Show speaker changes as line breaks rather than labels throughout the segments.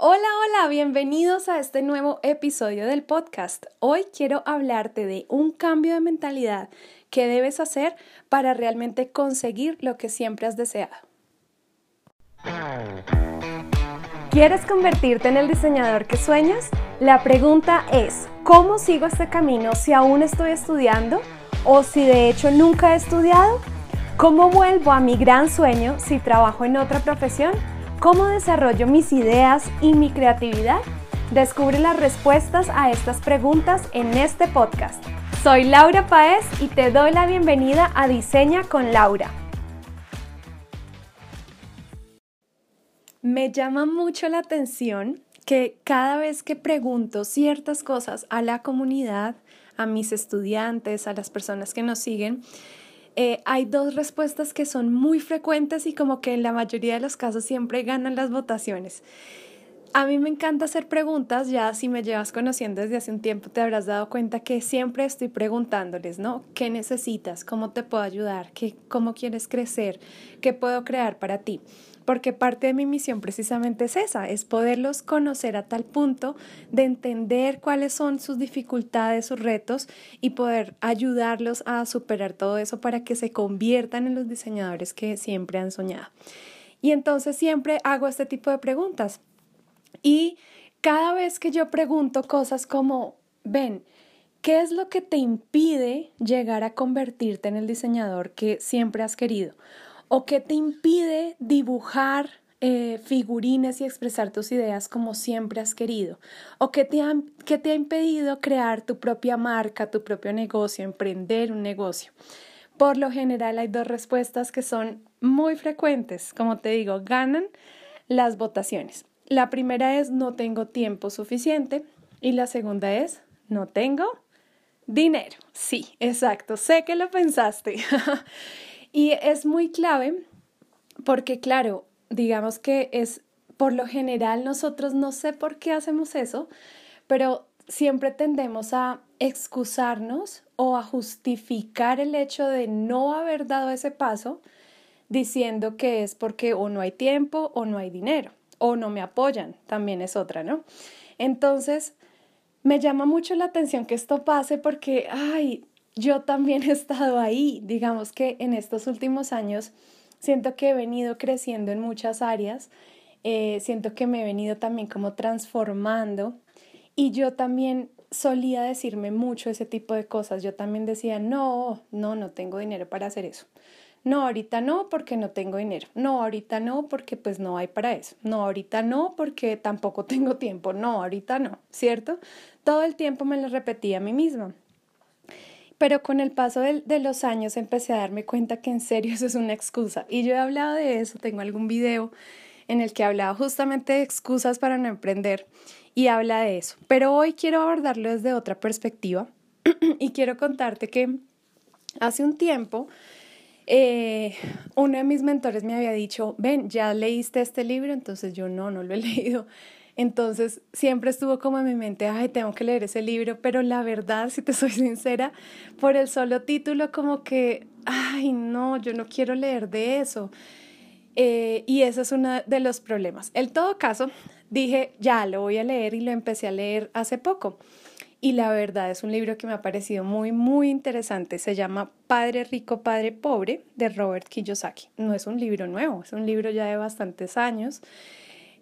Hola, hola, bienvenidos a este nuevo episodio del podcast. Hoy quiero hablarte de un cambio de mentalidad que debes hacer para realmente conseguir lo que siempre has deseado. ¿Quieres convertirte en el diseñador que sueñas? La pregunta es, ¿cómo sigo este camino si aún estoy estudiando o si de hecho nunca he estudiado? ¿Cómo vuelvo a mi gran sueño si trabajo en otra profesión? ¿Cómo desarrollo mis ideas y mi creatividad? Descubre las respuestas a estas preguntas en este podcast. Soy Laura Paez y te doy la bienvenida a Diseña con Laura. Me llama mucho la atención que cada vez que pregunto ciertas cosas a la comunidad, a mis estudiantes, a las personas que nos siguen, eh, hay dos respuestas que son muy frecuentes y como que en la mayoría de los casos siempre ganan las votaciones. A mí me encanta hacer preguntas, ya si me llevas conociendo desde hace un tiempo te habrás dado cuenta que siempre estoy preguntándoles, ¿no? ¿Qué necesitas? ¿Cómo te puedo ayudar? ¿Qué, ¿Cómo quieres crecer? ¿Qué puedo crear para ti? Porque parte de mi misión precisamente es esa, es poderlos conocer a tal punto de entender cuáles son sus dificultades, sus retos y poder ayudarlos a superar todo eso para que se conviertan en los diseñadores que siempre han soñado. Y entonces siempre hago este tipo de preguntas. Y cada vez que yo pregunto cosas como, ven, ¿qué es lo que te impide llegar a convertirte en el diseñador que siempre has querido? ¿O qué te impide dibujar eh, figurines y expresar tus ideas como siempre has querido? ¿O qué te, ha, qué te ha impedido crear tu propia marca, tu propio negocio, emprender un negocio? Por lo general hay dos respuestas que son muy frecuentes. Como te digo, ganan las votaciones. La primera es no tengo tiempo suficiente y la segunda es no tengo dinero. Sí, exacto. Sé que lo pensaste. Y es muy clave porque, claro, digamos que es por lo general nosotros no sé por qué hacemos eso, pero siempre tendemos a excusarnos o a justificar el hecho de no haber dado ese paso diciendo que es porque o no hay tiempo o no hay dinero o no me apoyan, también es otra, ¿no? Entonces, me llama mucho la atención que esto pase porque, ay, yo también he estado ahí. Digamos que en estos últimos años siento que he venido creciendo en muchas áreas, eh, siento que me he venido también como transformando y yo también solía decirme mucho ese tipo de cosas. Yo también decía, no, no, no tengo dinero para hacer eso. No, ahorita no porque no tengo dinero. No, ahorita no porque pues no hay para eso. No, ahorita no porque tampoco tengo tiempo. No, ahorita no, ¿cierto? Todo el tiempo me lo repetía a mí misma. Pero con el paso de, los años empecé a darme cuenta que en serio eso es una excusa. Y yo he hablado de eso, tengo algún video en el que hablaba justamente de excusas para no emprender y habla de eso. Pero hoy quiero abordarlo desde otra perspectiva y quiero contarte que hace un tiempo eh, uno de mis mentores me había dicho, ven, ¿ya leíste este libro? Entonces yo no, no lo he leído. Entonces siempre estuvo como en mi mente, ay, tengo que leer ese libro, pero la verdad, si te soy sincera, por el solo título como que, ay, no, yo no quiero leer de eso. Eh, y ese es uno de los problemas. En todo caso, dije, ya, lo voy a leer y lo empecé a leer hace poco. Y la verdad es un libro que me ha parecido muy, muy interesante. Se llama Padre Rico, Padre Pobre de Robert Kiyosaki. No es un libro nuevo, es un libro ya de bastantes años.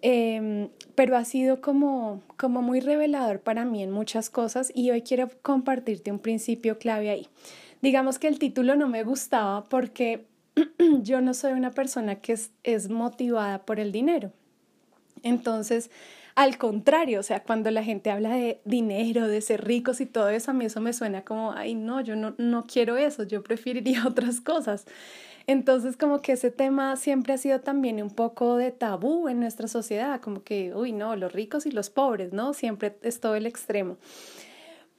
Em, pero ha sido como, como muy revelador para mí en muchas cosas y hoy quiero compartirte un principio clave ahí. Digamos que el título no me gustaba porque yo no soy una persona que es, es motivada por el dinero. Entonces, al contrario, o sea, cuando la gente habla de dinero, de ser ricos y todo eso, a mí eso me suena como, ay, no, yo no, no quiero eso, yo preferiría otras cosas. Entonces, como que ese tema siempre ha sido también un poco de tabú en nuestra sociedad, como que, uy, no, los ricos y los pobres, ¿no? Siempre es todo el extremo.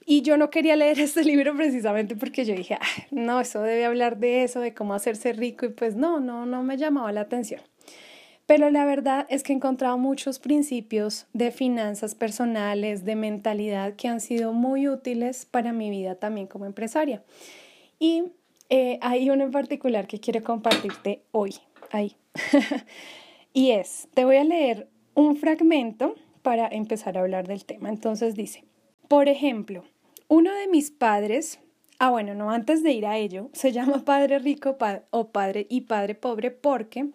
Y yo no quería leer este libro precisamente porque yo dije, no, eso debe hablar de eso, de cómo hacerse rico, y pues no, no, no me llamaba la atención. Pero la verdad es que he encontrado muchos principios de finanzas personales, de mentalidad que han sido muy útiles para mi vida también como empresaria. Y eh, hay uno en particular que quiero compartirte hoy, ahí. y es, te voy a leer un fragmento para empezar a hablar del tema. Entonces dice, por ejemplo, uno de mis padres, ah bueno, no, antes de ir a ello, se llama Padre Rico o Padre y Padre Pobre porque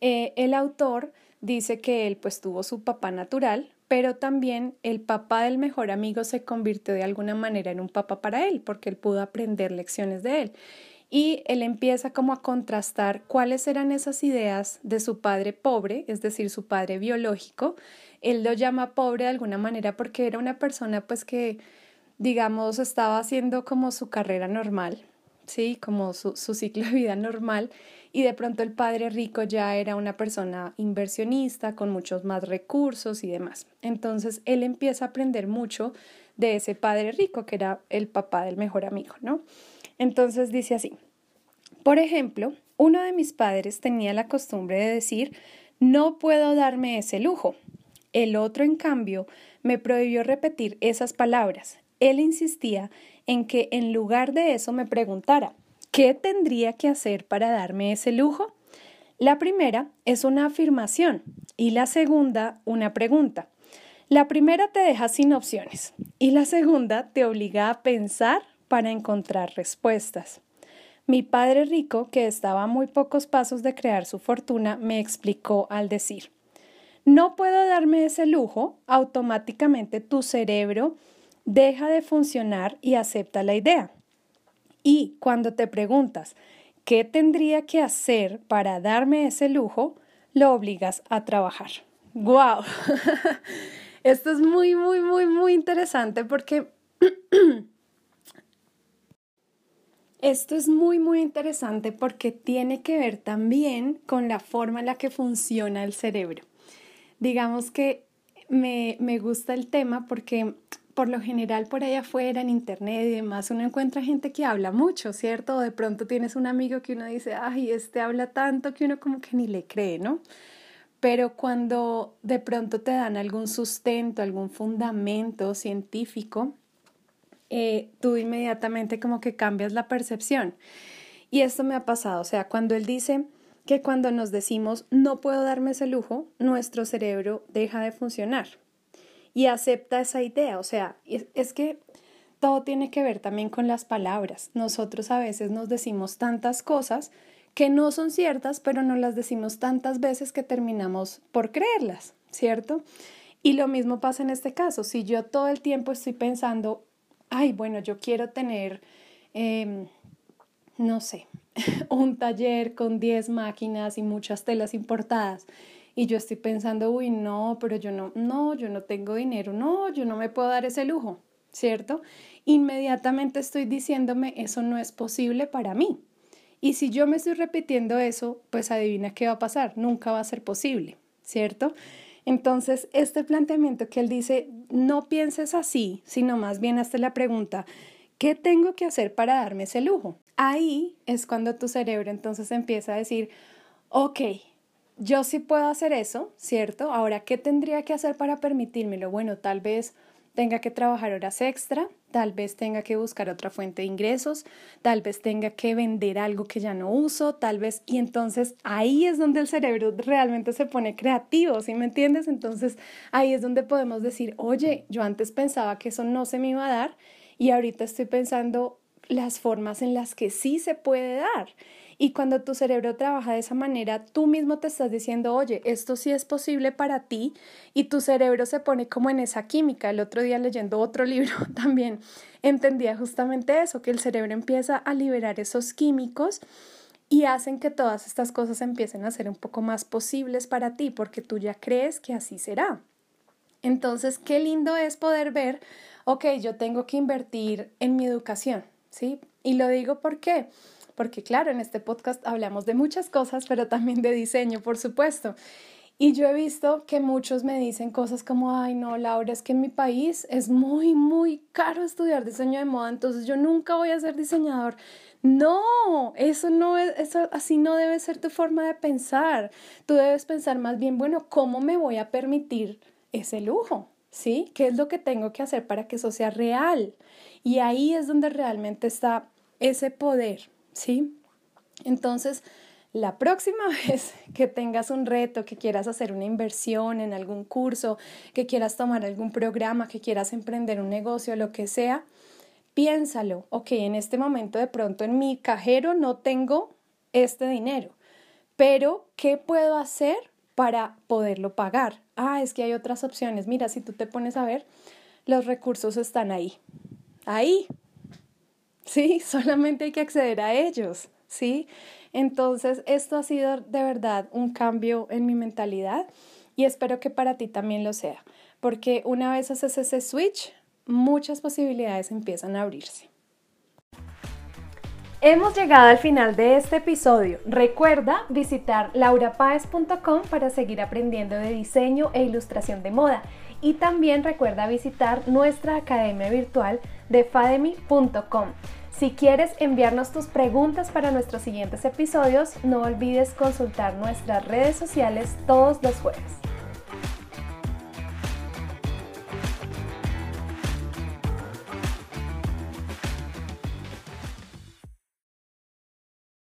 eh, el autor dice que él pues tuvo su papá natural, pero también el papá del mejor amigo se convirtió de alguna manera en un papá para él porque él pudo aprender lecciones de él y él empieza como a contrastar cuáles eran esas ideas de su padre pobre, es decir, su padre biológico. Él lo llama pobre de alguna manera porque era una persona pues que, digamos, estaba haciendo como su carrera normal, ¿sí? Como su, su ciclo de vida normal y de pronto el padre rico ya era una persona inversionista con muchos más recursos y demás. Entonces él empieza a aprender mucho de ese padre rico que era el papá del mejor amigo, ¿no? Entonces dice así, por ejemplo, uno de mis padres tenía la costumbre de decir, no puedo darme ese lujo. El otro, en cambio, me prohibió repetir esas palabras. Él insistía en que en lugar de eso me preguntara, ¿qué tendría que hacer para darme ese lujo? La primera es una afirmación y la segunda una pregunta. La primera te deja sin opciones y la segunda te obliga a pensar para encontrar respuestas. Mi padre rico, que estaba a muy pocos pasos de crear su fortuna, me explicó al decir, no puedo darme ese lujo, automáticamente tu cerebro deja de funcionar y acepta la idea. Y cuando te preguntas, ¿qué tendría que hacer para darme ese lujo? Lo obligas a trabajar. ¡Guau! Esto es muy, muy, muy, muy interesante porque Esto es muy, muy interesante porque tiene que ver también con la forma en la que funciona el cerebro. Digamos que me, me gusta el tema porque por lo general por allá afuera en internet y demás uno encuentra gente que habla mucho, ¿cierto? O de pronto tienes un amigo que uno dice, ay, este habla tanto que uno como que ni le cree, ¿no? Pero cuando de pronto te dan algún sustento, algún fundamento científico, eh, tú inmediatamente como que cambias la percepción. Y esto me ha pasado, o sea, cuando él dice que cuando nos decimos no puedo darme ese lujo, nuestro cerebro deja de funcionar y acepta esa idea, o sea, es que todo tiene que ver también con las palabras. Nosotros a veces nos decimos tantas cosas que no son ciertas, pero no las decimos tantas veces que terminamos por creerlas, ¿cierto? Y lo mismo pasa en este caso. Si yo todo el tiempo estoy pensando, ay, bueno, yo quiero tener, em, no sé, un taller con 10 máquinas y muchas telas importadas. Y yo estoy pensando, uy, no, pero yo no, no, yo no tengo dinero, no, yo no me puedo dar ese lujo, ¿cierto? Inmediatamente estoy diciéndome, eso no es posible para mí. Y si yo me estoy repitiendo eso, pues adivina qué va a pasar, nunca va a ser posible, ¿cierto? Entonces, este planteamiento que él dice, no pienses así, sino más bien hazte la pregunta, ¿qué tengo que hacer para darme ese lujo? Ahí es cuando tu cerebro entonces empieza a decir, ok, yo sí puedo hacer eso, ¿cierto? Ahora, ¿qué tendría que hacer para permitírmelo? Bueno, tal vez tenga que trabajar horas extra, tal vez tenga que buscar otra fuente de ingresos, tal vez tenga que vender algo que ya no uso, tal vez, y entonces ahí es donde el cerebro realmente se pone creativo, ¿sí me entiendes? Entonces ahí es donde podemos decir, oye, yo antes pensaba que eso no se me iba a dar y ahorita estoy pensando las formas en las que sí se puede dar. Y cuando tu cerebro trabaja de esa manera, tú mismo te estás diciendo, oye, esto sí es posible para ti y tu cerebro se pone como en esa química. El otro día leyendo otro libro también entendía justamente eso, que el cerebro empieza a liberar esos químicos y hacen que todas estas cosas empiecen a ser un poco más posibles para ti porque tú ya crees que así será. Entonces, qué lindo es poder ver, ok, yo tengo que invertir en mi educación, ¿sí? Y lo digo porque porque claro, en este podcast hablamos de muchas cosas, pero también de diseño, por supuesto. Y yo he visto que muchos me dicen cosas como, ay, no, Laura, es que en mi país es muy, muy caro estudiar diseño de moda, entonces yo nunca voy a ser diseñador. No, eso no es, eso así no debe ser tu forma de pensar. Tú debes pensar más bien, bueno, ¿cómo me voy a permitir ese lujo? ¿Sí? ¿Qué es lo que tengo que hacer para que eso sea real? Y ahí es donde realmente está ese poder, ¿sí? Entonces, La próxima vez que tengas un reto, que quieras hacer una inversión en algún curso, que quieras tomar algún programa, que quieras emprender un negocio, lo que sea, piénsalo, ok, en este momento de pronto en mi cajero no tengo este dinero, pero ¿qué puedo hacer para poderlo pagar? Ah, es que hay otras opciones. Mira, si tú te pones a ver, los recursos están ahí. Ahí. Sí, solamente hay que acceder a ellos. Sí. Entonces, esto ha sido de verdad un cambio en mi mentalidad y espero que para ti también lo sea, porque una vez haces ese switch, muchas posibilidades empiezan a abrirse. Hemos llegado al final de este episodio. Recuerda visitar laurapaez.com para seguir aprendiendo de diseño e ilustración de moda. Y también recuerda visitar nuestra academia virtual de fademy.com. Si quieres enviarnos tus preguntas para nuestros siguientes episodios, no olvides consultar nuestras redes sociales todos los jueves.